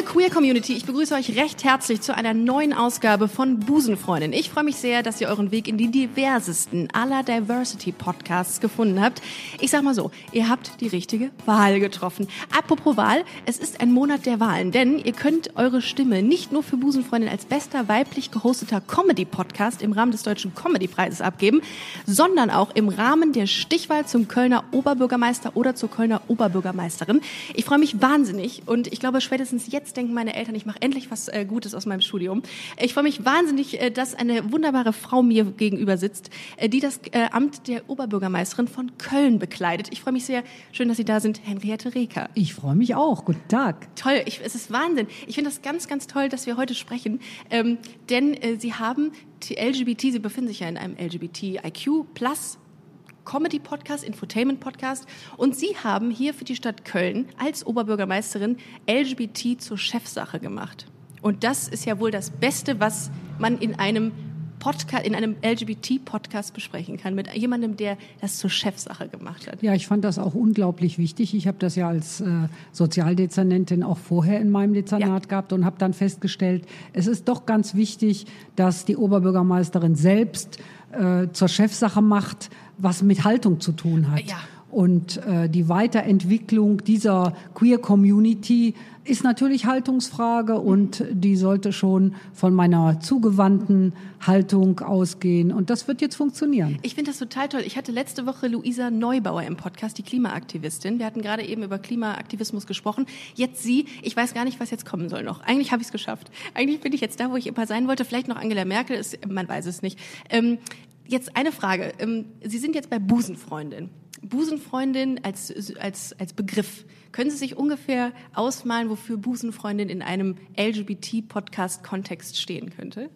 Liebe Queer Community, ich begrüße euch recht herzlich zu einer neuen Ausgabe von Busenfreundin. Ich freue mich sehr, dass ihr euren Weg in die diversesten aller Diversity Podcasts gefunden habt. Ich sag mal so, ihr habt die richtige Wahl getroffen. Apropos Wahl, es ist ein Monat der Wahlen, denn ihr könnt eure Stimme nicht nur für Busenfreundin als bester weiblich gehosteter Comedy Podcast im Rahmen des Deutschen Comedy Preises abgeben, sondern auch im Rahmen der Stichwahl zum Kölner Oberbürgermeister oder zur Kölner Oberbürgermeisterin. Ich freue mich wahnsinnig und ich glaube spätestens jetzt denken meine Eltern, ich mache endlich was äh, Gutes aus meinem Studium. Ich freue mich wahnsinnig, äh, dass eine wunderbare Frau mir gegenüber sitzt, äh, die das äh, Amt der Oberbürgermeisterin von Köln bekleidet. Ich freue mich sehr. Schön, dass Sie da sind, Henriette Reker. Ich freue mich auch. Guten Tag. Toll, ich, es ist Wahnsinn. Ich finde das ganz, ganz toll, dass wir heute sprechen, ähm, denn äh, Sie haben die LGBT, Sie befinden sich ja in einem LGBTIQ Plus Comedy-Podcast, Infotainment-Podcast. Und Sie haben hier für die Stadt Köln als Oberbürgermeisterin LGBT zur Chefsache gemacht. Und das ist ja wohl das Beste, was man in einem Podcast, in einem LGBT-Podcast besprechen kann, mit jemandem, der das zur Chefsache gemacht hat. Ja, ich fand das auch unglaublich wichtig. Ich habe das ja als äh, Sozialdezernentin auch vorher in meinem Dezernat ja. gehabt und habe dann festgestellt, es ist doch ganz wichtig, dass die Oberbürgermeisterin selbst äh, zur Chefsache macht, was mit Haltung zu tun hat. Ja. Und äh, die Weiterentwicklung dieser Queer Community ist natürlich Haltungsfrage und die sollte schon von meiner zugewandten Haltung ausgehen. Und das wird jetzt funktionieren. Ich finde das total toll. Ich hatte letzte Woche Luisa Neubauer im Podcast, die Klimaaktivistin. Wir hatten gerade eben über Klimaaktivismus gesprochen. Jetzt sie. Ich weiß gar nicht, was jetzt kommen soll noch. Eigentlich habe ich es geschafft. Eigentlich bin ich jetzt da, wo ich immer sein wollte. Vielleicht noch Angela Merkel. Ist, man weiß es nicht. Ähm, Jetzt eine Frage. Ähm, Sie sind jetzt bei Busenfreundin. Busenfreundin als, als, als Begriff. Können Sie sich ungefähr ausmalen, wofür Busenfreundin in einem LGBT-Podcast-Kontext stehen könnte?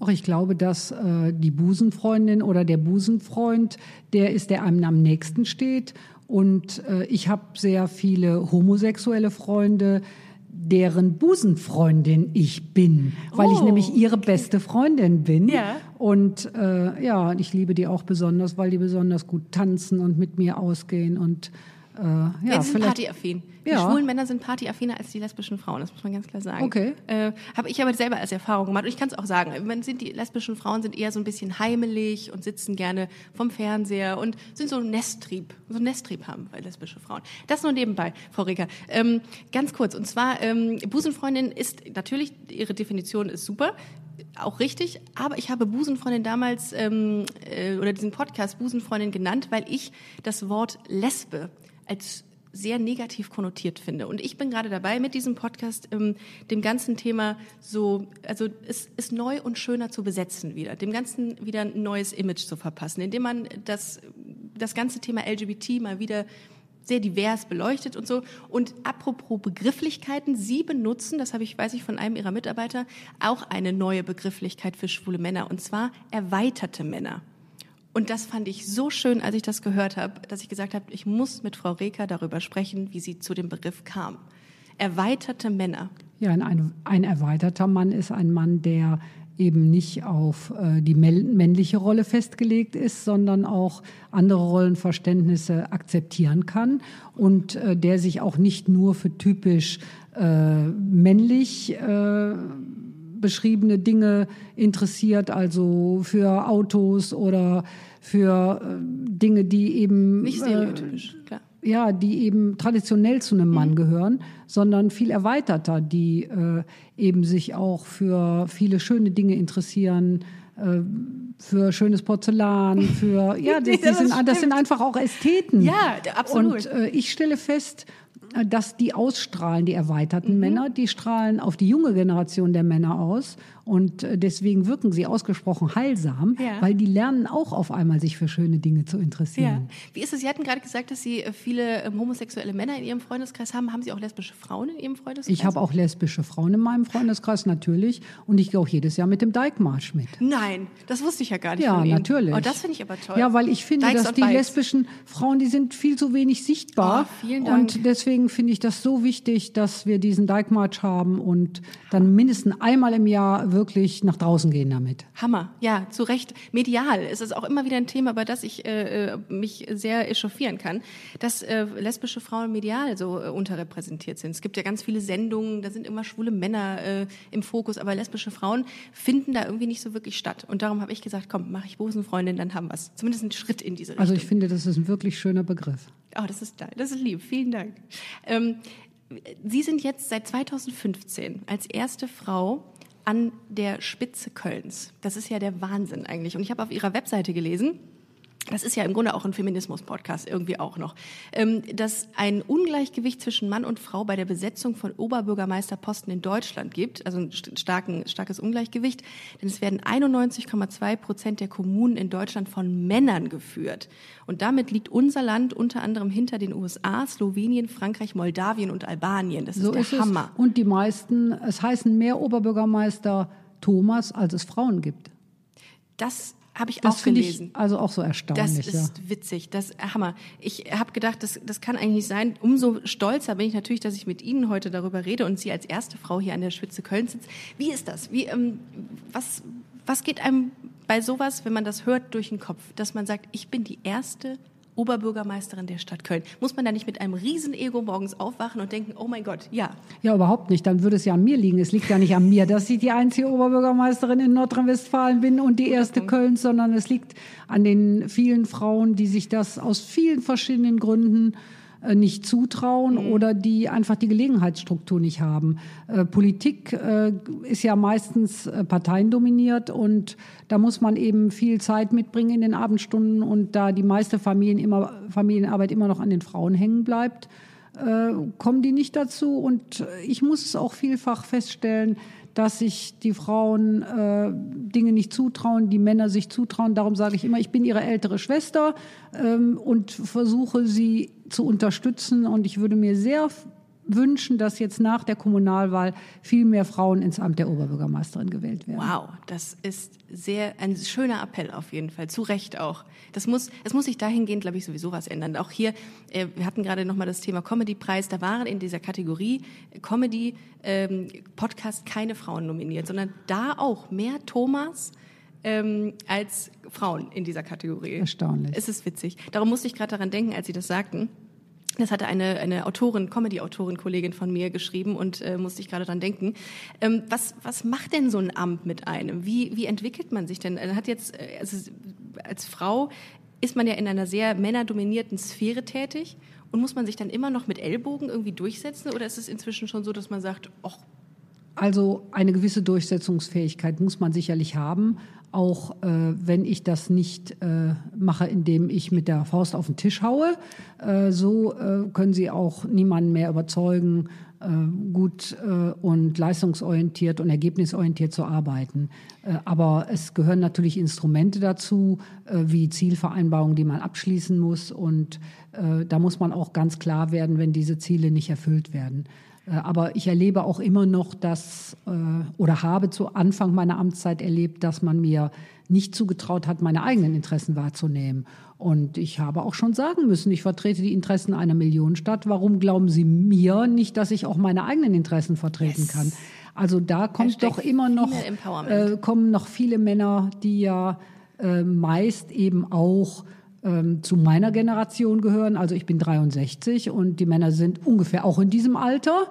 Auch ich glaube, dass äh, die Busenfreundin oder der Busenfreund, der ist, der einem am nächsten steht. Und äh, ich habe sehr viele homosexuelle Freunde, deren Busenfreundin ich bin, weil oh, ich nämlich ihre okay. beste Freundin bin. Ja. Und äh, ja, ich liebe die auch besonders, weil die besonders gut tanzen und mit mir ausgehen und äh, ja, sie sind partyaffin. Die ja. schwulen Männer sind partyaffiner als die lesbischen Frauen, das muss man ganz klar sagen. Okay. Äh, Habe ich aber selber als Erfahrung gemacht. Und ich kann es auch sagen, man sind die lesbischen Frauen sind eher so ein bisschen heimelig und sitzen gerne vom Fernseher und sind so ein Nesttrieb, so ein Nesttrieb haben bei lesbische Frauen. Das nur nebenbei, Frau Reger. Ähm, ganz kurz, und zwar, ähm, Busenfreundin ist natürlich, ihre Definition ist super auch richtig, aber ich habe Busenfreundin damals ähm, äh, oder diesen Podcast Busenfreundin genannt, weil ich das Wort Lesbe als sehr negativ konnotiert finde. Und ich bin gerade dabei, mit diesem Podcast ähm, dem ganzen Thema so, also es ist neu und schöner zu besetzen wieder, dem Ganzen wieder ein neues Image zu verpassen, indem man das, das ganze Thema LGBT mal wieder sehr divers beleuchtet und so. Und apropos Begrifflichkeiten, Sie benutzen, das habe ich, weiß ich von einem Ihrer Mitarbeiter, auch eine neue Begrifflichkeit für schwule Männer, und zwar erweiterte Männer. Und das fand ich so schön, als ich das gehört habe, dass ich gesagt habe, ich muss mit Frau Reker darüber sprechen, wie sie zu dem Begriff kam. Erweiterte Männer. Ja, ein, ein erweiterter Mann ist ein Mann, der eben nicht auf äh, die männliche Rolle festgelegt ist, sondern auch andere Rollenverständnisse akzeptieren kann und äh, der sich auch nicht nur für typisch äh, männlich äh, beschriebene Dinge interessiert, also für Autos oder für äh, Dinge, die eben nicht stereotypisch, äh, klar. Ja, die eben traditionell zu einem Mann mhm. gehören, sondern viel erweiterter, die äh, eben sich auch für viele schöne Dinge interessieren, äh, für schönes Porzellan, für ja, das, das, sind, das sind einfach auch Ästheten. Ja, absolut. Und äh, ich stelle fest, dass die ausstrahlen, die erweiterten mhm. Männer, die strahlen auf die junge Generation der Männer aus. Und äh, deswegen wirken sie ausgesprochen heilsam, Ja. weil die lernen auch auf einmal, sich für schöne Dinge zu Ja. interessieren. Wie ist es? Sie hatten gerade gesagt, dass Sie äh, viele ähm, homosexuelle Männer in Ihrem Freundeskreis haben. Haben Sie auch lesbische Frauen in Ihrem Freundeskreis? Ich habe auch lesbische Frauen in meinem Freundeskreis, natürlich. Und ich gehe auch jedes Jahr mit dem Dijkmarsch mit. Nein, das wusste ich ja gar nicht Ja, natürlich. Oh, das finde ich aber toll. Ja, weil ich finde, Dykes dass die Bikes. lesbischen Frauen, die sind viel zu wenig sichtbar. Oh, vielen Dank. Und deswegen finde ich das so wichtig, dass wir diesen Dijkmarsch haben und dann mindestens einmal im Jahr wirklich nach draußen gehen damit. Hammer, ja, zu Recht. Medial ist es auch immer wieder ein Thema, über das ich äh, äh, mich sehr echauffieren kann, dass äh, lesbische Frauen medial so äh, unterrepräsentiert sind. Es gibt ja ganz viele Sendungen, da sind immer schwule Männer äh, im Fokus, aber lesbische Frauen finden da irgendwie nicht so wirklich statt. Und darum habe ich gesagt, komm, mache ich Busenfreundin, dann haben wir's. Zumindest einen Schritt in diese Richtung. Also ich finde, das ist ein wirklich schöner Begriff. Oh, das ist. Das ist lieb. Vielen Dank. Ähm, Sie sind jetzt seit 2015 als erste Frau an der Spitze Kölns. Das ist ja der Wahnsinn eigentlich. Und ich habe auf Ihrer Webseite gelesen, das ist ja im Grunde auch ein Feminismus-Podcast irgendwie auch noch, ähm, dass ein Ungleichgewicht zwischen Mann und Frau bei der Besetzung von Oberbürgermeisterposten in Deutschland gibt, also ein st- starken, starkes Ungleichgewicht, denn es werden 91,2 Prozent der Kommunen in Deutschland von Männern geführt. Und damit liegt unser Land unter anderem hinter den USA, Slowenien, Frankreich, Moldawien und Albanien. Das ist So der ist Hammer. es. Und die meisten, es heißen mehr Oberbürgermeister Thomas, als es Frauen gibt. Das habe ich Das auch gelesen. ich also auch so Das erstaunlich. ja. ist witzig, das Hammer. Ich habe gedacht, das, das kann eigentlich nicht sein. Umso stolzer bin ich natürlich, dass ich mit Ihnen heute darüber rede und Sie als erste Frau hier an der Spitze Köln sitzt. Wie ist das? Wie, ähm, was, was geht einem bei sowas, wenn man das hört, durch den Kopf, dass man sagt, ich bin die erste Oberbürgermeisterin der Stadt Köln? Muss man da nicht mit einem Riesenego morgens aufwachen und denken, oh mein Gott, ja, Ja, überhaupt nicht. Dann würde es ja an mir liegen. Es liegt ja nicht an mir, dass ich die einzige Oberbürgermeisterin in Nordrhein-Westfalen bin und die erste Kölns, sondern es liegt an den vielen Frauen, die sich das aus vielen verschiedenen Gründen nicht zutrauen oder die einfach die Gelegenheitsstruktur nicht haben. Äh, Politik äh, ist ja meistens äh, parteiendominiert und da muss man eben viel Zeit mitbringen in den Abendstunden und da die meiste Familien immer, Familienarbeit immer noch an den Frauen hängen bleibt, äh, kommen die nicht dazu. Und äh, ich muss es auch vielfach feststellen, dass sich die Frauen äh, Dinge nicht zutrauen, die Männer sich zutrauen. Darum sage ich immer, ich bin ihre ältere Schwester ähm, und versuche sie zu unterstützen. Und ich würde mir sehr wünschen, dass jetzt nach der Kommunalwahl viel mehr Frauen ins Amt der Oberbürgermeisterin gewählt werden. Wow, das ist sehr ein schöner Appell auf jeden Fall. Zu Recht auch. Das muss, es muss sich dahingehend, glaube ich, sowieso was ändern. Auch hier, äh, wir hatten gerade noch mal das Thema Comedy-Preis. Da waren in dieser Kategorie äh, Comedy ähm, Podcast keine Frauen nominiert, sondern da auch mehr Thomas ähm, als Frauen in dieser Kategorie. Erstaunlich. Es ist witzig. Darum musste ich gerade daran denken, als Sie das sagten. Das hatte eine, eine Autorin, Comedy-Autorin, Kollegin von mir geschrieben und äh, musste ich gerade dran denken. Ähm, was, was macht denn so ein Amt mit einem? Wie, wie entwickelt man sich denn? Er hat jetzt, äh, also als Frau ist man ja in einer sehr männerdominierten Sphäre tätig und muss man sich dann immer noch mit Ellbogen irgendwie durchsetzen oder ist es inzwischen schon so, dass man sagt, ach, Also eine gewisse Durchsetzungsfähigkeit muss man sicherlich haben, auch äh, wenn ich das nicht äh, mache, indem ich mit der Faust auf den Tisch haue. Äh, so äh, können Sie auch niemanden mehr überzeugen, äh, gut äh, und leistungsorientiert und ergebnisorientiert zu arbeiten. Aber es gehören natürlich Instrumente dazu, wie Zielvereinbarungen, die man abschließen muss. Und da muss man auch ganz klar werden, wenn diese Ziele nicht erfüllt werden. Äh, Aber ich erlebe auch immer noch, dass äh, oder habe zu Anfang meiner Amtszeit erlebt, dass man mir nicht zugetraut hat, meine eigenen Interessen wahrzunehmen. Und ich habe auch schon sagen müssen, ich vertrete die Interessen einer Millionenstadt. Warum glauben Sie mir nicht, dass ich auch meine eigenen Interessen vertreten Yes. kann? Also da kommt doch immer noch äh, kommen noch viele Männer, die ja äh, meist eben auch ähm, zu meiner Generation gehören. Also ich bin 63 und die Männer sind ungefähr auch in diesem Alter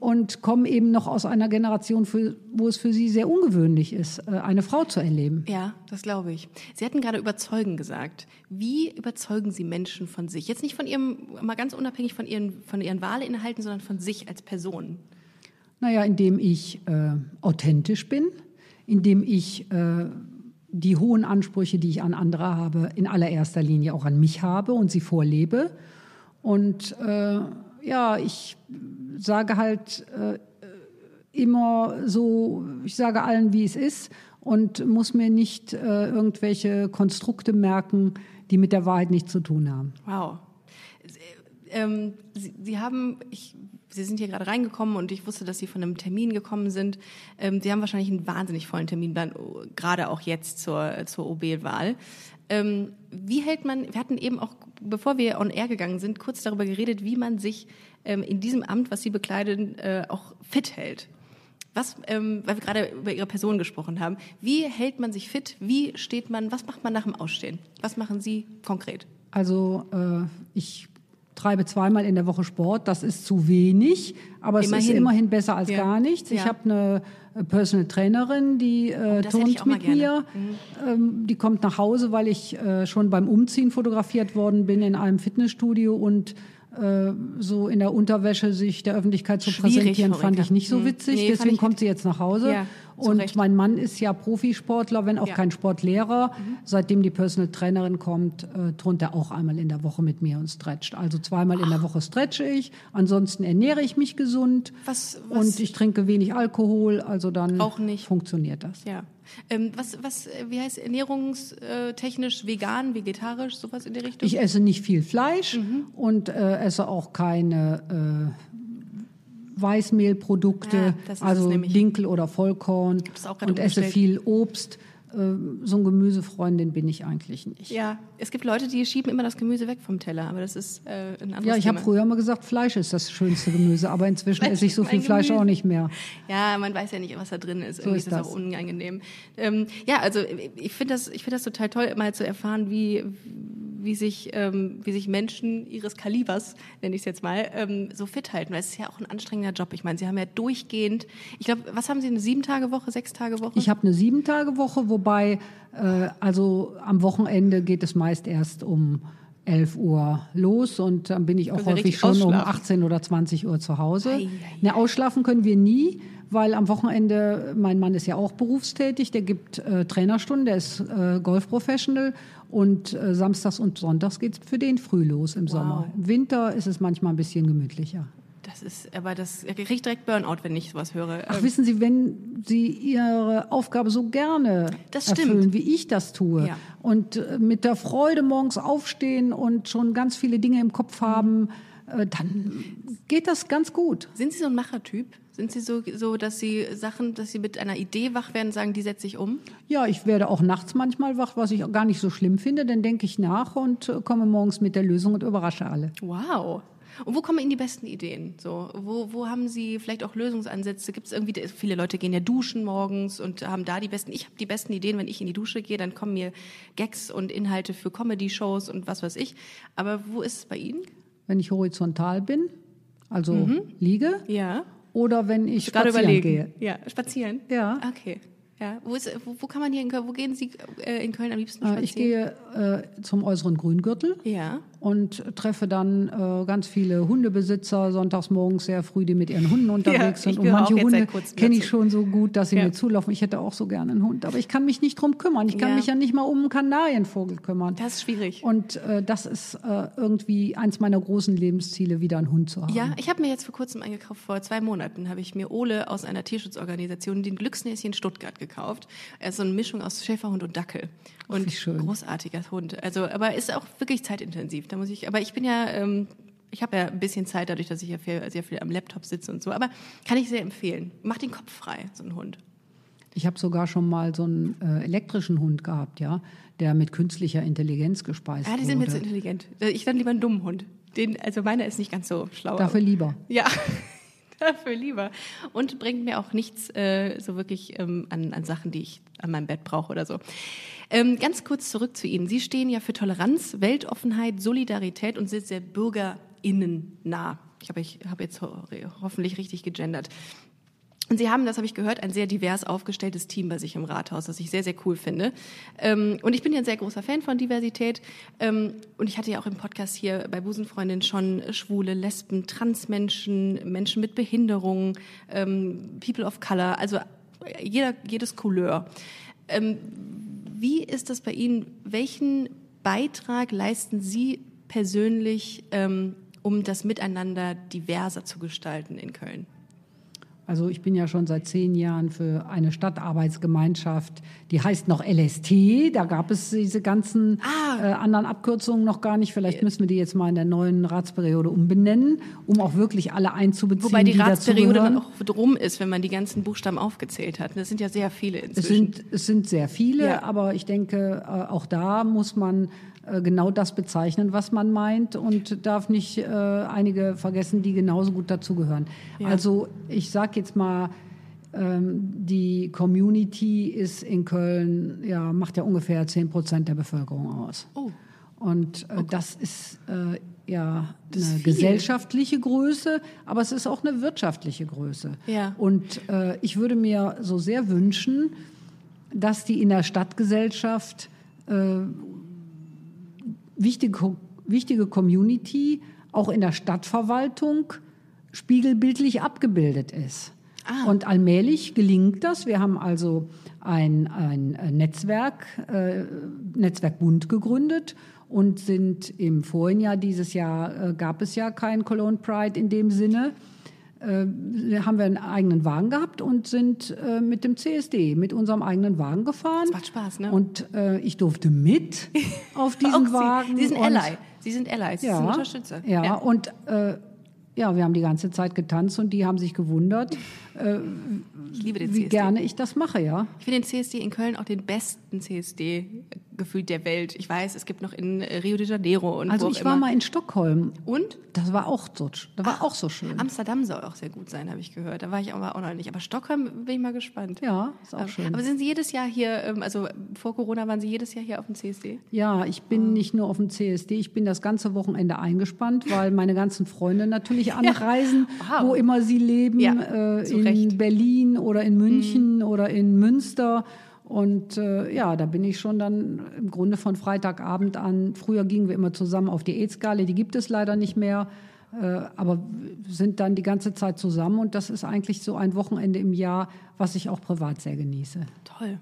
und kommen eben noch aus einer Generation, für, wo es für sie sehr ungewöhnlich ist, äh, eine Frau zu erleben. Ja, das glaube ich. Sie hatten gerade überzeugen gesagt. Wie überzeugen Sie Menschen von sich? Jetzt nicht von Ihrem, mal ganz unabhängig von Ihren, von Ihren Wahlinhalten, sondern von sich als Person. Naja, indem ich äh, authentisch bin, indem ich äh, die hohen Ansprüche, die ich an andere habe, in allererster Linie auch an mich habe und sie vorlebe. Und äh, ja, ich sage halt äh, immer so, ich sage allen, wie es ist und muss mir nicht äh, irgendwelche Konstrukte merken, die mit der Wahrheit nichts zu tun haben. Wow. Ähm, Sie, Sie, haben, ich, Sie sind hier gerade reingekommen und ich wusste, dass Sie von einem Termin gekommen sind. Ähm, Sie haben wahrscheinlich einen wahnsinnig vollen Terminplan, gerade auch jetzt zur, zur OB-Wahl. Ähm, wie hält man, wir hatten eben auch, bevor wir on air gegangen sind, kurz darüber geredet, wie man sich ähm, in diesem Amt, was Sie bekleiden, äh, auch fit hält. Was, ähm, weil wir gerade über Ihre Person gesprochen haben, wie hält man sich fit? Wie steht man, was macht man nach dem Ausstehen? Was machen Sie konkret? Also äh, ich treibe zweimal in der Woche Sport. Das ist zu wenig, aber immerhin. es ist immerhin besser als ja. gar nichts. Ich ja. habe eine äh, Personal Trainerin, die äh, oh, turnt mit mir. Mhm. Ähm, die kommt nach Hause, weil ich äh, schon beim Umziehen fotografiert worden bin in einem Fitnessstudio und äh, so in der Unterwäsche sich der Öffentlichkeit zu Schwierig, präsentieren, fand ich nicht so hm. witzig. Nee, Deswegen kommt sie jetzt nach Hause. Ja, und Recht. mein Mann ist ja Profisportler, wenn auch ja. kein Sportlehrer. Mhm. Seitdem die Personal Trainerin kommt, äh, turnt er auch einmal in der Woche mit mir und stretcht. Also zweimal Ach. in der Woche stretche ich. Ansonsten ernähre ich mich gesund. Was, was? Und ich trinke wenig Alkohol. Also dann funktioniert das. Ja. Ähm, was, was, wie heißt ernährungstechnisch vegan, vegetarisch, sowas in der Richtung? Ich esse nicht viel Fleisch mhm. und äh, esse auch keine äh, Weißmehlprodukte, ja, also Dinkel oder Vollkorn und esse viel Obst. Äh, so ein Gemüsefreundin bin ich eigentlich nicht. Ja, es gibt Leute, die schieben immer das Gemüse weg vom Teller, aber das ist äh, ein anderes Ja, ich habe früher immer gesagt, Fleisch ist das schönste Gemüse, aber inzwischen esse ich so viel Fleisch auch nicht mehr. Ja, man weiß ja nicht, was da drin ist. Irgendwie so ist, ist das auch unangenehm. Ähm, ja, also ich finde das, ich finde das total toll, mal zu erfahren, wie wie sich, ähm, wie sich Menschen ihres Kalibers, nenne ich es jetzt mal, ähm, so fit halten. Weil es ist ja auch ein anstrengender Job. Ich meine, Sie haben ja durchgehend, ich glaube, was haben Sie, eine Sieben-Tage-Woche, Sechs-Tage-Woche? Ich habe eine Sieben-Tage-Woche, wobei, äh, also am Wochenende geht es meist erst um 11 Uhr los und dann bin ich auch häufig schon um 18 oder 20 Uhr zu Hause. Ei, ei, ne, ausschlafen können wir nie, weil am Wochenende, mein Mann ist ja auch berufstätig, der gibt äh, Trainerstunden, der ist äh, Golfprofessional und äh, samstags und sonntags geht es für den früh los im wow. Sommer. Im Winter ist es manchmal ein bisschen gemütlicher. Das ist, aber das ich kriege direkt Burnout, wenn ich sowas höre. Ach, wissen Sie, wenn Sie Ihre Aufgabe so gerne erfüllen, wie ich das tue, ja. und äh, mit der Freude morgens aufstehen und schon ganz viele Dinge im Kopf haben, äh, dann geht das ganz gut. Sind Sie so ein Machertyp? Sind Sie so, so, dass Sie Sachen, dass Sie mit einer Idee wach werden, sagen, die setze ich um? Ja, ich werde auch nachts manchmal wach, was ich gar nicht so schlimm finde. Dann denke ich nach und äh, komme morgens mit der Lösung und überrasche alle. Wow. Und wo kommen Ihnen die besten Ideen? So, wo, wo haben Sie vielleicht auch Lösungsansätze? Gibt es irgendwie, viele Leute gehen ja duschen morgens und haben da die besten, ich habe die besten Ideen, wenn ich in die Dusche gehe, dann kommen mir Gags und Inhalte für Comedy-Shows und was weiß ich. Aber wo ist es bei Ihnen? Wenn ich horizontal bin, also mhm. liege. Ja oder wenn ich spazieren überlegen. gehe. Ja, spazieren? Ja. Okay. Ja, wo, ist, wo, wo, kann man hier in Köln, wo gehen Sie äh, in Köln am liebsten spazieren? Ich gehe äh, zum äußeren Grüngürtel ja. Und treffe dann äh, ganz viele Hundebesitzer sonntags morgens sehr früh, die mit ihren Hunden unterwegs ja, sind. Und manche Hunde kenne ich schon so gut, dass sie ja. mir zulaufen. Ich hätte auch so gerne einen Hund, aber ich kann mich nicht drum kümmern. Ich kann ja. mich ja nicht mal um einen Kanarienvogel kümmern. Das ist schwierig. Und äh, das ist äh, irgendwie eins meiner großen Lebensziele, wieder einen Hund zu haben. Ja, ich habe mir jetzt vor kurzem eingekauft, vor zwei Monaten habe ich mir Ole aus einer Tierschutzorganisation den Glücksnäschen Stuttgart gekauft. Er ist so eine Mischung aus Schäferhund und Dackel. Und Ach, großartiger Hund. Also, aber ist auch wirklich zeitintensiv. Da muss ich, aber ich bin ja, ähm, ich habe ja ein bisschen Zeit dadurch, dass ich ja viel, sehr viel am Laptop sitze und so. Aber kann ich sehr empfehlen. Macht den Kopf frei, so ein Hund. Ich habe sogar schon mal so einen äh, elektrischen Hund gehabt, ja, der mit künstlicher Intelligenz gespeist wurde. Ja, die sind mir zu intelligent. Ich dann lieber einen dummen Hund. Den, also meiner ist nicht ganz so schlau. Dafür lieber. Ja. Dafür lieber. Und bringt mir auch nichts äh, so wirklich ähm, an, an Sachen, die ich an meinem Bett brauche oder so. Ähm, ganz kurz zurück zu Ihnen. Sie stehen ja für Toleranz, Weltoffenheit, Solidarität und sind sehr BürgerInnen nah. Ich habe hab jetzt ho hoffentlich richtig gegendert. Und Sie haben, das habe ich gehört, ein sehr divers aufgestelltes Team bei sich im Rathaus, das ich sehr, sehr cool finde. Ähm, und ich bin ja ein sehr großer Fan von Diversität. Ähm, und ich hatte ja auch im Podcast hier bei Busenfreundin schon Schwule, Lesben, Transmenschen, Menschen mit Behinderung, ähm, People of Color, also jeder, jedes Couleur. Wie ist das bei Ihnen? Welchen Beitrag leisten Sie persönlich, um das Miteinander diverser zu gestalten in Köln? Also ich bin ja schon seit zehn Jahren für eine Stadtarbeitsgemeinschaft, die heißt noch LST. Da gab es diese ganzen Ah. äh, anderen Abkürzungen noch gar nicht. Vielleicht müssen wir die jetzt mal in der neuen Ratsperiode umbenennen, um auch wirklich alle einzubeziehen. Wobei die, Ratsperiode dann auch drum ist, wenn man die ganzen Buchstaben aufgezählt hat. Das sind ja sehr viele Es inzwischen. sind, es sind sehr viele, Ja. aber ich denke, äh, auch da muss man genau das bezeichnen, was man meint und darf nicht äh, einige vergessen, die genauso gut dazugehören. Ja. Also ich sage jetzt mal, ähm, die Community ist in Köln, ja, macht ja ungefähr 10 Prozent der Bevölkerung aus. Oh. Und äh, das ist äh, ja Das eine gesellschaftliche Größe, aber es ist auch eine wirtschaftliche Größe. Ja. Und äh, ich würde mir so sehr wünschen, dass die in der Stadtgesellschaft äh, wichtige, wichtige Community auch in der Stadtverwaltung spiegelbildlich abgebildet ist. Ah. Und allmählich gelingt das. Wir haben also ein, ein äh, Netzwerk, äh, Netzwerk Bund gegründet und sind im vorigen Jahr, dieses Jahr äh, gab es ja kein Cologne Pride in dem Sinne, haben wir einen eigenen Wagen gehabt und sind äh, mit dem CSD, mit unserem eigenen Wagen gefahren. Das macht Spaß, ne? Und äh, ich durfte mit auf diesen Sie, Wagen. Sie sind und- Ally. Sie sind Allies. Sie sind ja, Unterstützer. Ja, und äh, ja, wir haben die ganze Zeit getanzt und die haben sich gewundert, äh, Ich liebe den wie CSD. gerne ich das mache, ja. Ich finde den CSD in Köln auch den besten CSD gefühlt der Welt. Ich weiß, es gibt noch in Rio de Janeiro und Also ich war immer. mal in Stockholm. und Das war auch so, das war auch so schön. Amsterdam soll auch sehr gut sein, habe ich gehört. Da war ich aber auch noch nicht. Aber Stockholm bin ich mal gespannt. Ja, ist auch Aber- schön. Aber sind Sie jedes Jahr hier, ähm, also vor Corona waren Sie jedes Jahr hier auf dem CSD? Ja, ich bin nicht nur auf dem CSD, ich bin das ganze Wochenende eingespannt, weil meine ganzen Freunde natürlich anreisen, Wow. wo immer sie leben, Ja, äh, in Recht. Mhm. Berlin oder in München oder in Münster. Und äh, ja, da bin ich schon dann im Grunde von Freitagabend an. Früher gingen wir immer zusammen auf die AIDS-Gale, die gibt es leider nicht mehr. Äh, aber sind dann die ganze Zeit zusammen und das ist eigentlich so ein Wochenende im Jahr, was ich auch privat sehr genieße. Toll.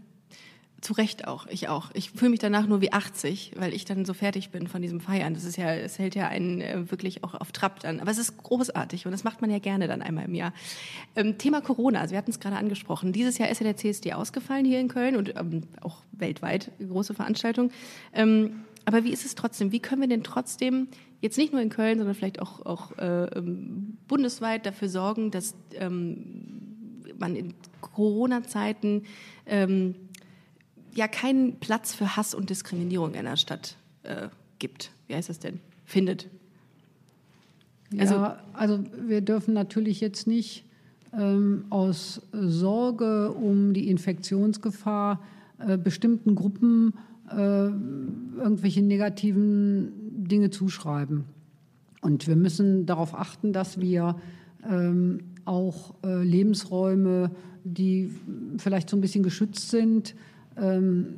Zu Recht auch, ich auch. Ich fühle mich danach nur wie 80, weil ich dann so fertig bin von diesem Feiern. Das ist ja, es hält ja einen äh, wirklich auch auf Trab dann. Aber es ist großartig und das macht man ja gerne dann einmal im Jahr. Ähm, Thema Corona, also wir hatten es gerade angesprochen. Dieses Jahr ist ja der CSD ausgefallen hier in Köln und ähm, auch weltweit große Veranstaltung. Ähm, aber wie ist es trotzdem? Wie können wir denn trotzdem jetzt nicht nur in Köln, sondern vielleicht auch, auch äh, ähm, bundesweit dafür sorgen, dass ähm, man in Corona-Zeiten ähm, ja keinen Platz für Hass und Diskriminierung in der Stadt äh, gibt. Wie heißt das denn? Findet. Also- ja, also wir dürfen natürlich jetzt nicht ähm, aus Sorge um die Infektionsgefahr äh, bestimmten Gruppen äh, irgendwelche negativen Dinge zuschreiben. Und wir müssen darauf achten, dass wir ähm, auch äh, Lebensräume, die vielleicht so ein bisschen geschützt sind, ähm,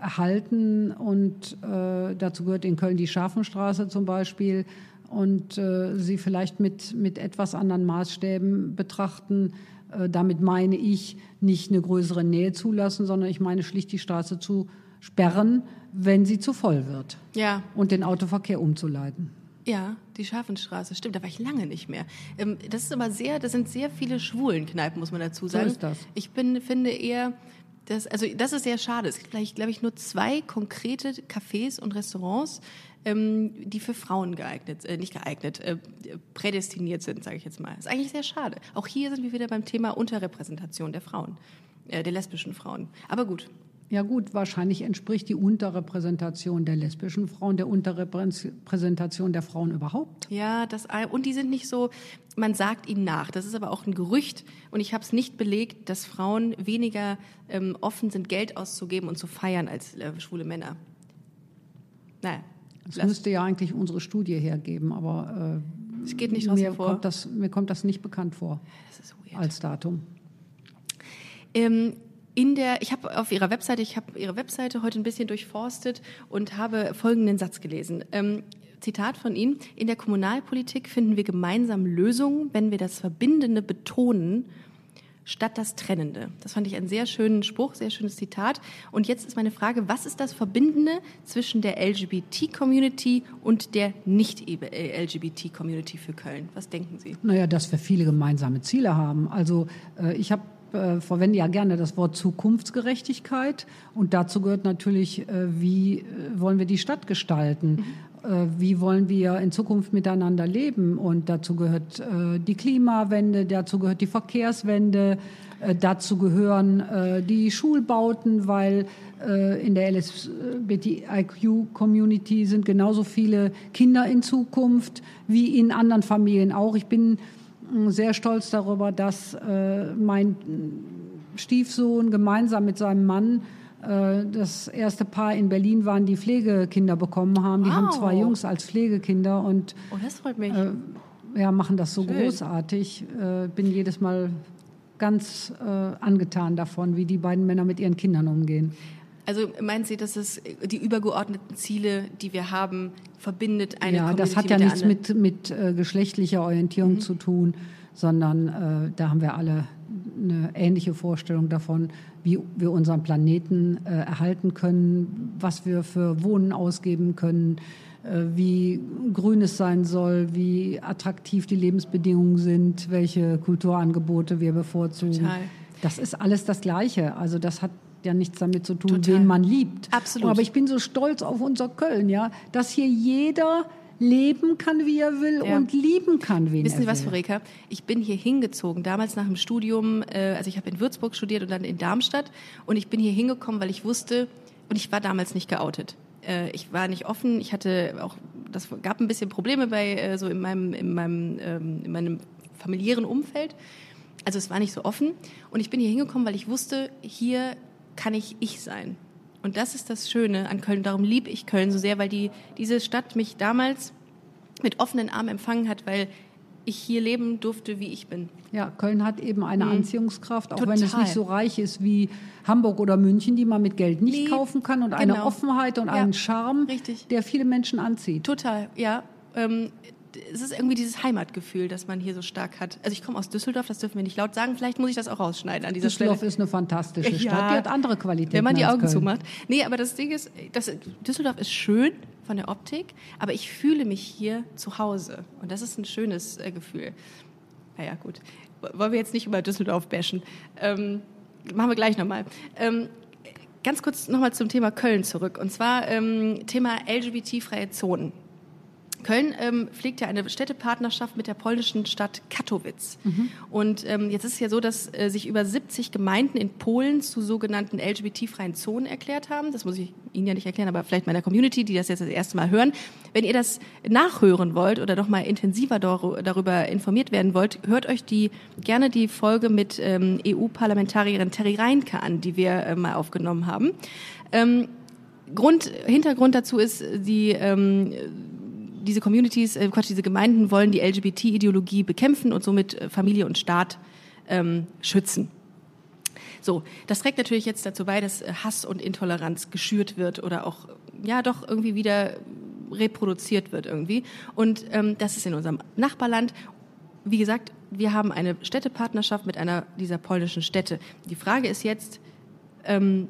erhalten. Und äh, dazu gehört in Köln die Scharfenstraße zum Beispiel. Und äh, sie vielleicht mit, mit etwas anderen Maßstäben betrachten. Äh, damit meine ich nicht eine größere Nähe zulassen, sondern ich meine schlicht die Straße zu sperren, wenn sie zu voll wird. Ja, Und den Autoverkehr umzuleiten. ja, die Scharfenstraße, stimmt, da war ich lange nicht mehr. Ähm, das ist aber sehr, das sind sehr viele schwulen Kneipen, muss man dazu sagen. ist das. Ich bin, finde eher, dass, also das ist sehr schade. Es gibt vielleicht, glaube ich, nur zwei konkrete Cafés und Restaurants, ähm, die für Frauen geeignet, äh, nicht geeignet, äh, prädestiniert sind, sage ich jetzt mal. ist eigentlich sehr schade. Auch hier sind wir wieder beim Thema Unterrepräsentation der Frauen, äh, der lesbischen Frauen. Aber gut, Ja gut, wahrscheinlich entspricht die Unterrepräsentation der lesbischen Frauen der Unterrepräsentation der Frauen überhaupt. Ja, das und die sind nicht so, man sagt ihnen nach. Das ist aber auch ein Gerücht und ich habe es nicht belegt, dass Frauen weniger ähm, offen sind, Geld auszugeben und zu feiern als äh, schwule Männer. Naja, Das lass- müsste ja eigentlich unsere Studie hergeben, aber es geht äh, nicht mir, hervor. kommt das, mir kommt das nicht bekannt vor als Datum. Ähm, in der, ich habe auf ihrer Webseite, ich habe ihre Webseite heute ein bisschen durchforstet und habe folgenden Satz gelesen. Ähm, Zitat von Ihnen: In der Kommunalpolitik finden wir gemeinsam Lösungen, wenn wir das Verbindende betonen statt das Trennende. Das fand ich einen sehr schönen Spruch, sehr schönes Zitat. Und jetzt ist meine Frage, was ist das Verbindende zwischen der LGBT-Community und der Nicht-LGBT-Community für Köln? Was denken Sie? Naja, dass wir viele gemeinsame Ziele haben. Also äh, ich habe äh, verwende ja gerne das Wort Zukunftsgerechtigkeit und dazu gehört natürlich, äh, wie äh, wollen wir die Stadt gestalten? Mhm. Wie wollen wir in Zukunft miteinander leben? Und dazu gehört die Klimawende, dazu gehört die Verkehrswende, dazu gehören die Schulbauten, weil in der LSBTIQ-Community sind genauso viele Kinder in Zukunft wie in anderen Familien auch. Ich bin sehr stolz darüber, dass äh, mein Stiefsohn gemeinsam mit seinem Mann äh, das erste Paar in Berlin waren, die Pflegekinder bekommen haben. Die wow. haben zwei Jungs als Pflegekinder und oh, das freut mich. Äh, ja, machen das so Schön. großartig. Äh, bin jedes Mal ganz äh, angetan davon, wie die beiden Männer mit ihren Kindern umgehen. Also meinen Sie, dass es die übergeordneten Ziele, die wir haben, verbindet eine Ja, Community das hat ja nichts mit, mit äh, geschlechtlicher Orientierung mhm. zu tun, sondern äh, da haben wir alle eine ähnliche Vorstellung davon, wie wir unseren Planeten äh, erhalten können, was wir für Wohnen ausgeben können, äh, wie grün es sein soll, wie attraktiv die Lebensbedingungen sind, welche Kulturangebote wir bevorzugen. Total. Das ist alles das Gleiche. Also das hat ja nichts damit zu tun, Total. wen man liebt. Absolut. Aber ich bin so stolz auf unser Köln, ja, dass hier jeder leben kann, wie er will ja. und lieben kann, wen Wissen Sie was, Frau Ich bin hier hingezogen, damals nach dem Studium, äh, also ich habe in Würzburg studiert und dann in Darmstadt und ich bin hier hingekommen, weil ich wusste, und ich war damals nicht geoutet. Äh, ich war nicht offen, ich hatte auch, das gab ein bisschen Probleme bei, äh, so in meinem, in meinem, ähm, in meinem familiären Umfeld. Also es war nicht so offen und ich bin hier hingekommen, weil ich wusste, hier kann ich ich sein. Und das ist das Schöne an Köln. Darum liebe ich Köln so sehr, weil die, diese Stadt mich damals mit offenen Armen empfangen hat, weil ich hier leben durfte, wie ich bin. Ja, Köln hat eben eine mhm. Anziehungskraft, auch Total. wenn es nicht so reich ist wie Hamburg oder München, die man mit Geld nicht nee, kaufen kann und genau. eine Offenheit und ja, einen Charme, richtig. der viele Menschen anzieht. Total, ja. Ähm, es ist irgendwie dieses Heimatgefühl, das man hier so stark hat. Also ich komme aus Düsseldorf, das dürfen wir nicht laut sagen. Vielleicht muss ich das auch rausschneiden an dieser Düsseldorf Stelle. ist eine fantastische Stadt, ja, die hat andere Qualitäten. Wenn man die Augen zumacht. Nee, aber das Ding ist, das, Düsseldorf ist schön von der Optik, aber ich fühle mich hier zu Hause. Und das ist ein schönes äh, Gefühl. Naja, gut. Wollen wir jetzt nicht über Düsseldorf bashen. Ähm, machen wir gleich nochmal. Ähm, ganz kurz nochmal zum Thema Köln zurück. Und zwar ähm, Thema LGBT-freie Zonen. Köln ähm, pflegt ja eine Städtepartnerschaft mit der polnischen Stadt Katowice. Mhm. Und ähm, jetzt ist es ja so, dass äh, sich über 70 Gemeinden in Polen zu sogenannten LGBT-freien Zonen erklärt haben. Das muss ich Ihnen ja nicht erklären, aber vielleicht meiner Community, die das jetzt das erste Mal hören. Wenn ihr das nachhören wollt oder doch mal intensiver darüber informiert werden wollt, hört euch die gerne die Folge mit ähm, EU-Parlamentarierin Terry Reinke an, die wir äh, mal aufgenommen haben. Ähm, Grund, Hintergrund dazu ist die ähm, diese Communities, äh, Quatsch, diese Gemeinden wollen die LGBT-Ideologie bekämpfen und somit äh, Familie und Staat ähm, schützen. So, das trägt natürlich jetzt dazu bei, dass äh, Hass und Intoleranz geschürt wird oder auch ja doch irgendwie wieder reproduziert wird irgendwie. Und ähm, das ist in unserem Nachbarland. Wie gesagt, wir haben eine Städtepartnerschaft mit einer dieser polnischen Städte. Die Frage ist jetzt, ähm,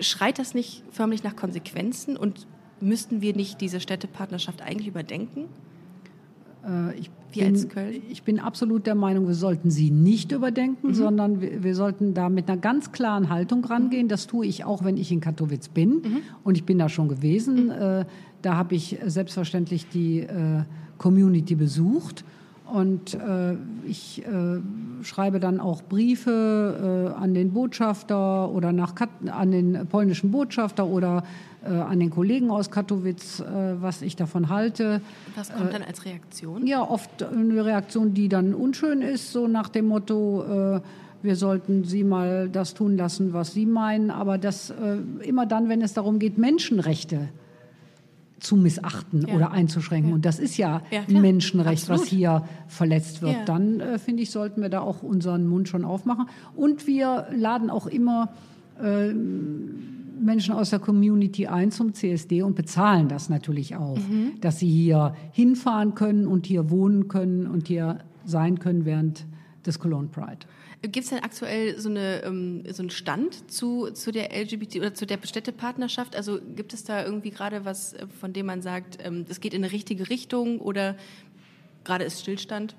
schreit das nicht förmlich nach Konsequenzen und müssten wir nicht diese Städtepartnerschaft eigentlich überdenken? Äh, ich bin, ich bin absolut der Meinung, wir sollten sie nicht überdenken, mhm. sondern wir, wir, sollten da mit einer ganz klaren Haltung rangehen. Mhm. Das tue ich auch, wenn ich in Katowice bin. Mhm. Und ich bin da schon gewesen. Mhm. Äh, da habe ich selbstverständlich die äh, Community besucht. Und äh, ich äh, schreibe dann auch Briefe äh, an den Botschafter oder nach Kat an den polnischen Botschafter oder äh, an den Kollegen aus Katowice, äh, was ich davon halte. Was kommt dann als Reaktion? Ja, oft eine Reaktion, die dann unschön ist, so nach dem Motto, äh, wir sollten Sie mal das tun lassen, was Sie meinen. Aber das immer dann, wenn es darum geht, Menschenrechte zu missachten ja. oder einzuschränken. Ja. Und das ist ja, ja ein Menschenrecht, Absolut. was hier verletzt wird. Dann, äh, finde ich, sollten wir da auch unseren Mund schon aufmachen. Und wir laden auch immer äh, Menschen aus der Community ein zum CSD und bezahlen das natürlich auch, mhm. dass sie hier hinfahren können und hier wohnen können und hier sein können während des Cologne Pride. Gibt es denn aktuell so, eine, ähm, so einen Stand zu, zu der LGBT oder zu der Städtepartnerschaft? Also gibt es da irgendwie gerade was, äh, von dem man sagt, ähm, das geht in eine richtige Richtung oder gerade ist Stillstand?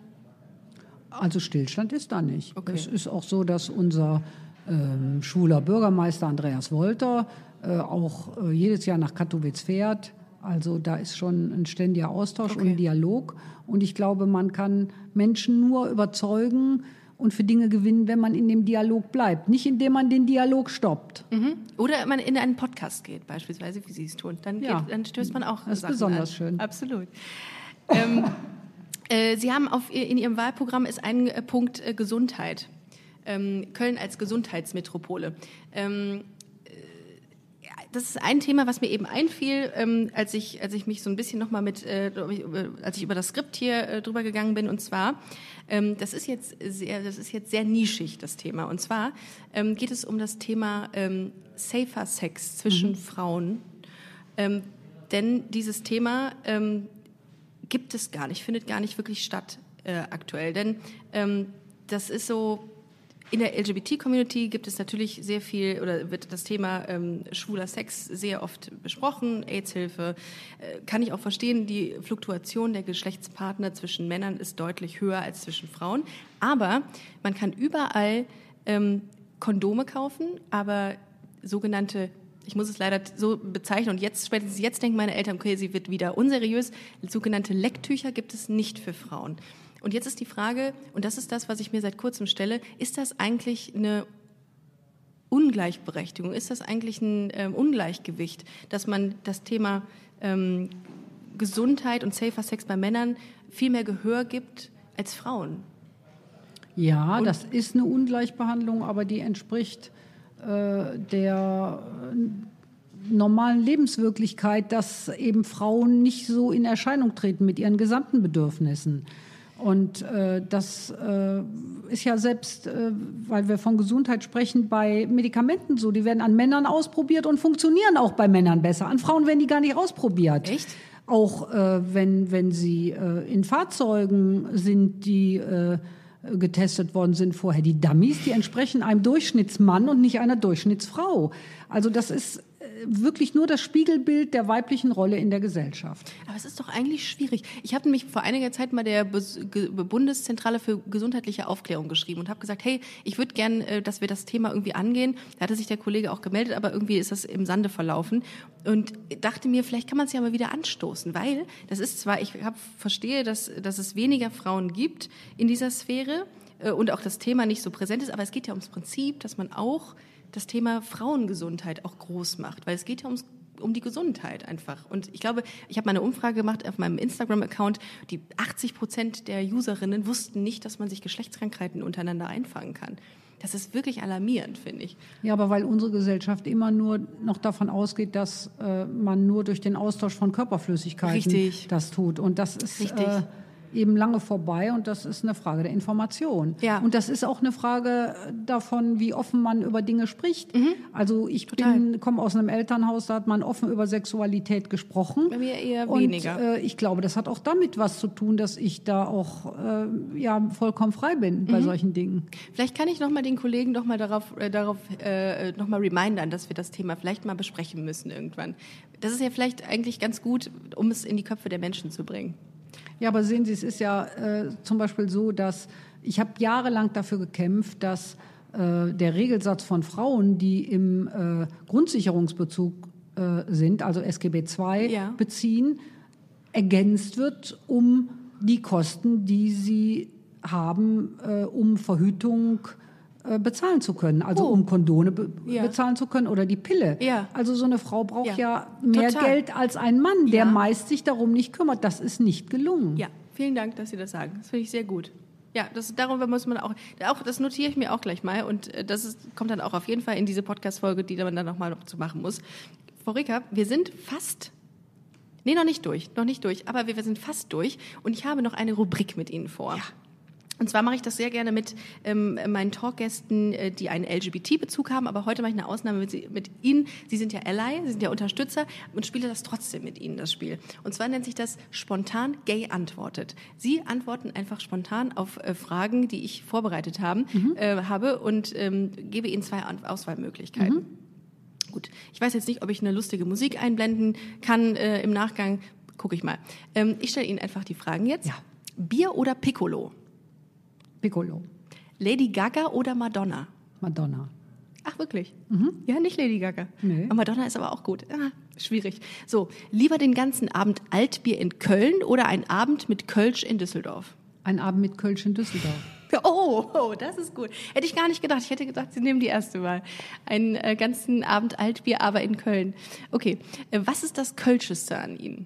Also Stillstand ist da nicht. Okay. Es ist auch so, dass unser ähm, schwuler Bürgermeister Andreas Wolter äh, auch äh, jedes Jahr nach Katowice fährt. Also da ist schon ein ständiger Austausch Okay. und Dialog. Und ich glaube, man kann Menschen nur überzeugen und für Dinge gewinnen, wenn man in dem Dialog bleibt. Nicht indem man den Dialog stoppt. Mhm. Oder man in einen Podcast geht, beispielsweise, wie Sie es tun. Dann, Ja. geht, dann stößt man auch Das ist Sachen besonders an. schön. Absolut. ähm, äh, Sie haben auf, in Ihrem Wahlprogramm ist ein äh, Punkt äh, Gesundheit. Ähm, Köln als Gesundheitsmetropole. Ähm, das ist ein Thema, was mir eben einfiel, ähm, als ich als ich mich so ein bisschen noch mal mit, äh, als ich über das Skript hier äh, drüber gegangen bin. Und zwar, ähm, das ist jetzt sehr, das ist jetzt sehr nischig das Thema. Und zwar ähm, geht es um das Thema ähm, safer Sex zwischen Frauen. Ähm, denn dieses Thema ähm, gibt es gar nicht, findet gar nicht wirklich statt äh, aktuell. Denn ähm, das ist so, in der LGBT-Community gibt es natürlich sehr viel, oder wird das Thema ähm, schwuler Sex sehr oft besprochen, AIDS-Hilfe. Äh, kann ich auch verstehen, die Fluktuation der Geschlechtspartner zwischen Männern ist deutlich höher als zwischen Frauen. Aber man kann überall ähm, Kondome kaufen, aber sogenannte ich muss es leider so bezeichnen und jetzt spätestens jetzt denken meine Eltern, okay, sie wird wieder unseriös. Sogenannte Lecktücher gibt es nicht für Frauen. Und jetzt ist die Frage, und das ist das, was ich mir seit kurzem stelle, ist das eigentlich eine Ungleichberechtigung? Ist das eigentlich ein ähm, Ungleichgewicht, dass man das Thema ähm, Gesundheit und safer Sex bei Männern viel mehr Gehör gibt als Frauen? Ja, das ist eine Ungleichbehandlung, aber die entspricht äh, der äh, normalen Lebenswirklichkeit, dass eben Frauen nicht so in Erscheinung treten mit ihren gesamten Bedürfnissen. Und äh, das äh, ist ja selbst, äh, weil wir von Gesundheit sprechen, bei Medikamenten so. Die werden an Männern ausprobiert und funktionieren auch bei Männern besser. An Frauen werden die gar nicht ausprobiert. Echt? Auch äh, wenn, wenn sie äh, in Fahrzeugen sind, die äh, getestet worden sind vorher. Die Dummies, die entsprechen einem Durchschnittsmann und nicht einer Durchschnittsfrau. Also das ist wirklich nur das Spiegelbild der weiblichen Rolle in der Gesellschaft. Aber es ist doch eigentlich schwierig. Ich habe nämlich vor einiger Zeit mal der Bundeszentrale für gesundheitliche Aufklärung geschrieben und habe gesagt, hey, ich würde gern, äh, dass wir das Thema irgendwie angehen. Da hatte sich der Kollege auch gemeldet, aber irgendwie ist das im Sande verlaufen. Und dachte mir, vielleicht kann man es ja mal wieder anstoßen, weil das ist zwar, ich hab, verstehe, dass, dass es weniger Frauen gibt in dieser Sphäre äh, und auch das Thema nicht so präsent ist, aber es geht ja ums Prinzip, dass man auch das Thema Frauengesundheit auch groß macht, weil es geht ja ums um die Gesundheit einfach. Und ich glaube, ich habe mal eine Umfrage gemacht auf meinem Instagram-Account. Die 80 Prozent der Userinnen wussten nicht, dass man sich Geschlechtskrankheiten untereinander einfangen kann. Das ist wirklich alarmierend, finde ich. Ja, aber weil unsere Gesellschaft immer nur noch davon ausgeht, dass äh, man nur durch den Austausch von Körperflüssigkeiten Richtig. das tut. Und das ist Richtig. äh, eben lange vorbei und das ist eine Frage der Information. Ja. Und das ist auch eine Frage davon, wie offen man über Dinge spricht. Also ich Mhm. Total. bin, komme aus einem Elternhaus, da hat man offen über Sexualität gesprochen. Bei mir eher und, weniger. Äh, ich glaube, das hat auch damit was zu tun, dass ich da auch äh, ja vollkommen frei bin Mhm. bei solchen Dingen. Vielleicht kann ich noch mal den Kollegen noch mal darauf, äh, darauf äh, noch mal remindern, dass wir das Thema vielleicht mal besprechen müssen irgendwann. Das ist ja vielleicht eigentlich ganz gut, um es in die Köpfe der Menschen zu bringen. Ja, aber sehen Sie, es ist ja äh, zum Beispiel so, dass ich habe jahrelang dafür gekämpft, dass äh, der Regelsatz von Frauen, die im äh, Grundsicherungsbezug äh, sind, also SGB II Ja. beziehen, ergänzt wird um die Kosten, die sie haben, äh, um Verhütung bezahlen zu können, also Oh. um Kondone be Ja. bezahlen zu können oder die Pille. Ja. Also so eine Frau braucht Ja. ja, mehr Total. Geld als ein Mann, der Ja. meist sich darum nicht kümmert. Das ist nicht gelungen. Ja, vielen Dank, dass Sie das sagen. Das finde ich sehr gut. Ja, das, darüber muss man auch, auch, das notiere ich mir auch gleich mal und äh, das ist, kommt dann auch auf jeden Fall in diese Podcast-Folge, die man dann nochmal noch zu machen muss. Frau Ricker, wir sind fast, nee, noch nicht durch, noch nicht durch, aber wir, wir sind fast durch und ich habe noch eine Rubrik mit Ihnen vor. Und zwar mache ich das sehr gerne mit ähm, meinen Talkgästen, äh, die einen LGBT-Bezug haben, aber heute mache ich eine Ausnahme mit, sie, mit Ihnen. Sie sind ja Ally, Sie sind ja Unterstützer und spiele das trotzdem mit Ihnen, das Spiel. Und zwar nennt sich das spontan gay antwortet. Sie antworten einfach spontan auf äh, Fragen, die ich vorbereitet haben, mhm. äh, habe und ähm, gebe Ihnen zwei Auswahlmöglichkeiten. Mhm. Gut, ich weiß jetzt nicht, ob ich eine lustige Musik einblenden kann äh, im Nachgang. Gucke ich mal. Ähm, ich stelle Ihnen einfach die Fragen jetzt. Ja. Bier oder Piccolo? Piccolo. Lady Gaga oder Madonna? Madonna. Ach, wirklich? Mhm. Ja, nicht Lady Gaga. Nee. Madonna ist aber auch gut. Ah, schwierig. So, lieber den ganzen Abend Altbier in Köln oder ein Abend mit Kölsch in Düsseldorf? Ein Abend mit Kölsch in Düsseldorf. Oh, oh, das ist gut. Hätte ich gar nicht gedacht. Ich hätte gedacht, Sie nehmen die erste Wahl. Einen äh, ganzen Abend Altbier, aber in Köln. Okay, äh, was ist das Kölscheste an Ihnen?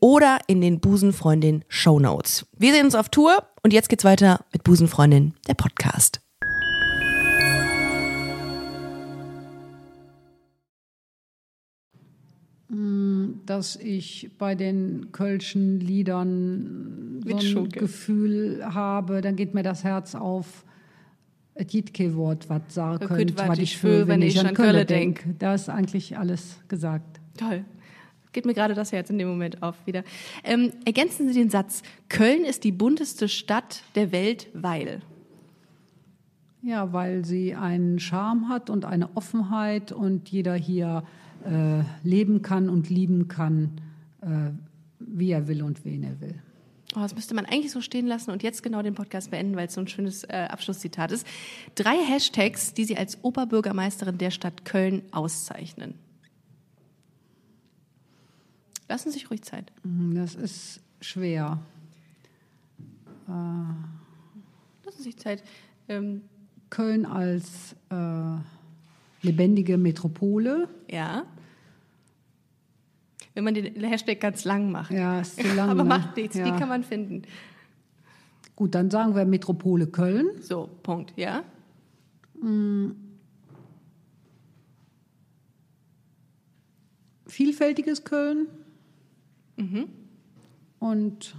oder in den Busenfreundin Show Notes. Wir sehen uns auf Tour und jetzt geht's weiter mit Busenfreundin, der Podcast. dass ich bei den Kölschen Liedern so ein. Gefühl habe, dann geht mir das Herz auf. Es gibt kein Wort, was sagen wat was ich ich fühl, fühle, wenn ich an Köln denk. denke. Da ist eigentlich alles gesagt. Toll. Geht mir gerade das Herz in dem Moment auf wieder. Ähm, ergänzen Sie den Satz, Köln ist die bunteste Stadt der Welt, weil. Ja, weil sie einen Charme hat und eine Offenheit und jeder hier äh, leben kann und lieben kann, äh, wie er will und wen er will. Oh, das müsste man eigentlich so stehen lassen und jetzt genau den Podcast beenden, weil es so ein schönes äh, Abschlusszitat ist. Drei Hashtags, die Sie als Oberbürgermeisterin der Stadt Köln auszeichnen. Lassen Sie sich ruhig Zeit. Mm, Das ist schwer. Lassen Sie sich Zeit. Ähm, Köln als äh, lebendige Metropole. ja. Wenn man den Hashtag ganz lang macht. Ja, ist zu lang. Aber ne? macht nichts, die Ja. kann man finden. Gut, dann sagen wir Metropole Köln. So, Punkt, ja? Vielfältiges Köln. Und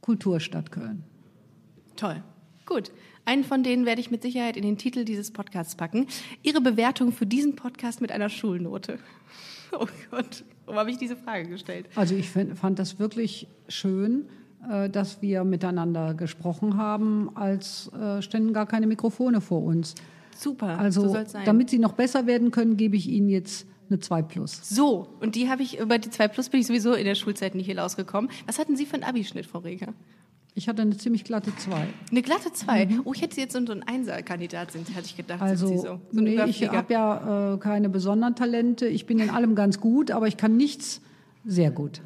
Kulturstadt Köln. Toll. Gut. Einen von denen werde ich mit Sicherheit in den Titel dieses Podcasts packen. Ihre Bewertung für diesen Podcast mit einer Schulnote. Oh Gott, warum habe ich diese Frage gestellt? Also ich find, fand das wirklich schön, äh, dass wir miteinander gesprochen haben, als äh, ständen gar keine Mikrofone vor uns. Super, Also so damit Sie noch besser werden können, gebe ich Ihnen jetzt eine 2 plus. so, und die habe ich, über die 2 Plus bin ich sowieso in der Schulzeit nicht hier rausgekommen. Was hatten Sie für einen Abischnitt, Frau Reger? Ich hatte eine ziemlich glatte 2. Eine glatte 2. Oh, ich hätte Sie jetzt so ein Einser-Kandidat sind, hatte ich gedacht. Also sind Sie so. so nee, ich habe ja äh, keine besonderen Talente. Ich bin in allem ganz gut, aber ich kann nichts sehr gut.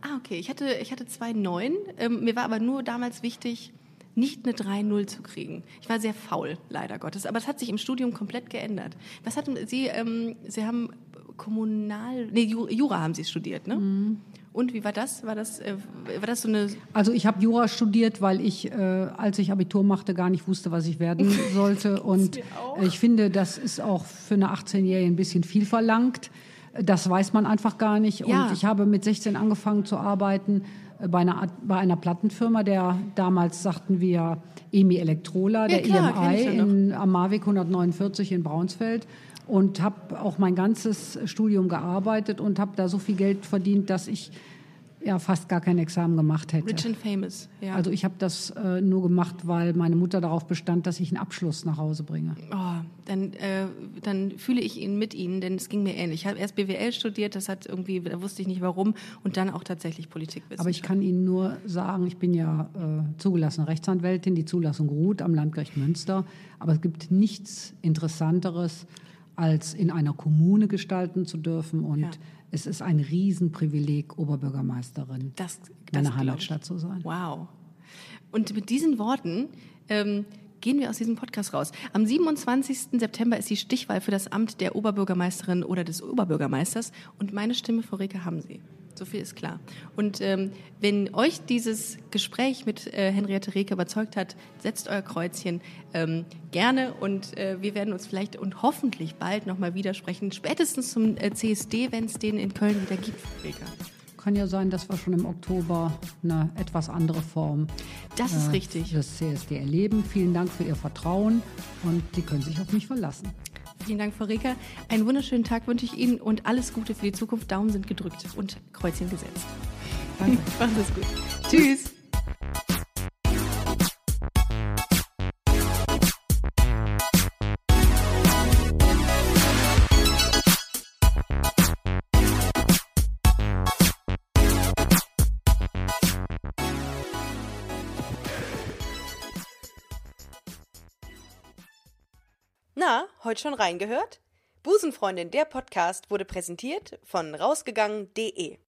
Ah, okay. Ich hatte, ich hatte zwei Neun. Ähm, mir war aber nur damals wichtig, nicht eine 3-0 zu kriegen. Ich war sehr faul, leider Gottes. Aber es hat sich im Studium komplett geändert. Was hatten Sie? Ähm, Sie haben Kommunal... Nee, Ju- Jura haben Sie studiert, ne? Mhm. Und wie war das? War das, äh, war das so eine... Also ich habe Jura studiert, weil ich, äh, als ich Abitur machte, gar nicht wusste, was ich werden sollte. Und ich finde, das ist auch für eine 18-Jährige ein bisschen viel verlangt. Das weiß man einfach gar nicht. Ja. Und ich habe mit 16 angefangen zu arbeiten, äh, bei einer, bei einer Plattenfirma, der damals sagten wir EMI Elektrola, der klar, EMI ja noch. in, am Marweg 149 in Braunsfeld und habe auch mein ganzes Studium gearbeitet und habe da so viel Geld verdient, dass ich ja fast gar kein Examen gemacht hätte. Rich and famous, ja. Also ich habe das äh, nur gemacht, weil meine Mutter darauf bestand, dass ich einen Abschluss nach Hause bringe. Oh, dann, äh, dann fühle ich ihn mit Ihnen, denn es ging mir ähnlich. Ich habe erst BWL studiert, das hat irgendwie, da wusste ich nicht warum, und dann auch tatsächlich Politikwissenschaft. Aber ich kann Ihnen nur sagen, ich bin ja äh, zugelassene Rechtsanwältin, die Zulassung ruht am Landgericht Münster, aber es gibt nichts Interessanteres, als in einer Kommune gestalten zu dürfen und Ja. es ist ein Riesenprivileg, Oberbürgermeisterin das, das meiner. Heimatstadt zu sein. Wow. Und mit diesen Worten ähm, gehen wir aus diesem Podcast raus. Am 27. September ist die Stichwahl für das Amt der Oberbürgermeisterin oder des Oberbürgermeisters und meine Stimme, Frau Reke, haben Sie. So viel ist klar. Und ähm, wenn euch dieses Gespräch mit äh, Henriette Reke überzeugt hat, setzt euer Kreuzchen ähm, gerne und äh, wir werden uns vielleicht und hoffentlich bald nochmal widersprechen, spätestens zum äh, CSD, wenn es den in Köln wieder gibt, Reke. Kann ja sein, dass wir schon im Oktober eine etwas andere Form Das ist äh, richtig. des CSD erleben. Vielen Dank für Ihr Vertrauen und Sie können sich auf mich verlassen. Vielen Dank, Frau Reker. Einen wunderschönen Tag wünsche ich Ihnen und alles Gute für die Zukunft. Daumen sind gedrückt und Kreuzchen gesetzt. Danke. Machen Sie es gut. Tschüss. Heute schon reingehört? Busenfreundin, der Podcast wurde präsentiert von rausgegangen.de.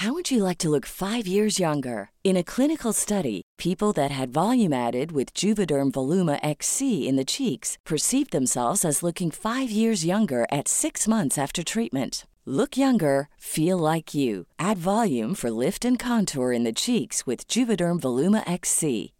How would you like to look five years younger? In a clinical study, people that had volume added with Juvederm Voluma XC in the cheeks perceived themselves as looking five years younger at six months after treatment. Look younger, feel like you. Add volume for lift and contour in the cheeks with Juvederm Voluma XC.